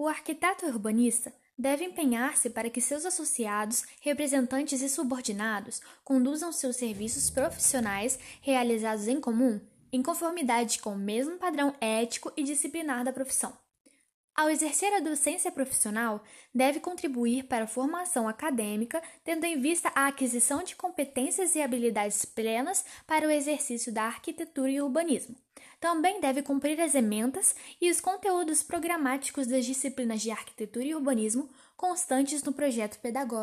O arquiteto urbanista deve empenhar-se para que seus associados, representantes e subordinados conduzam seus serviços profissionais realizados em comum em conformidade com o mesmo padrão ético e disciplinar da profissão. Ao exercer a docência profissional, deve contribuir para a formação acadêmica, tendo em vista a aquisição de competências e habilidades plenas para o exercício da arquitetura e urbanismo. Também deve cumprir as ementas e os conteúdos programáticos das disciplinas de arquitetura e urbanismo constantes no projeto pedagógico.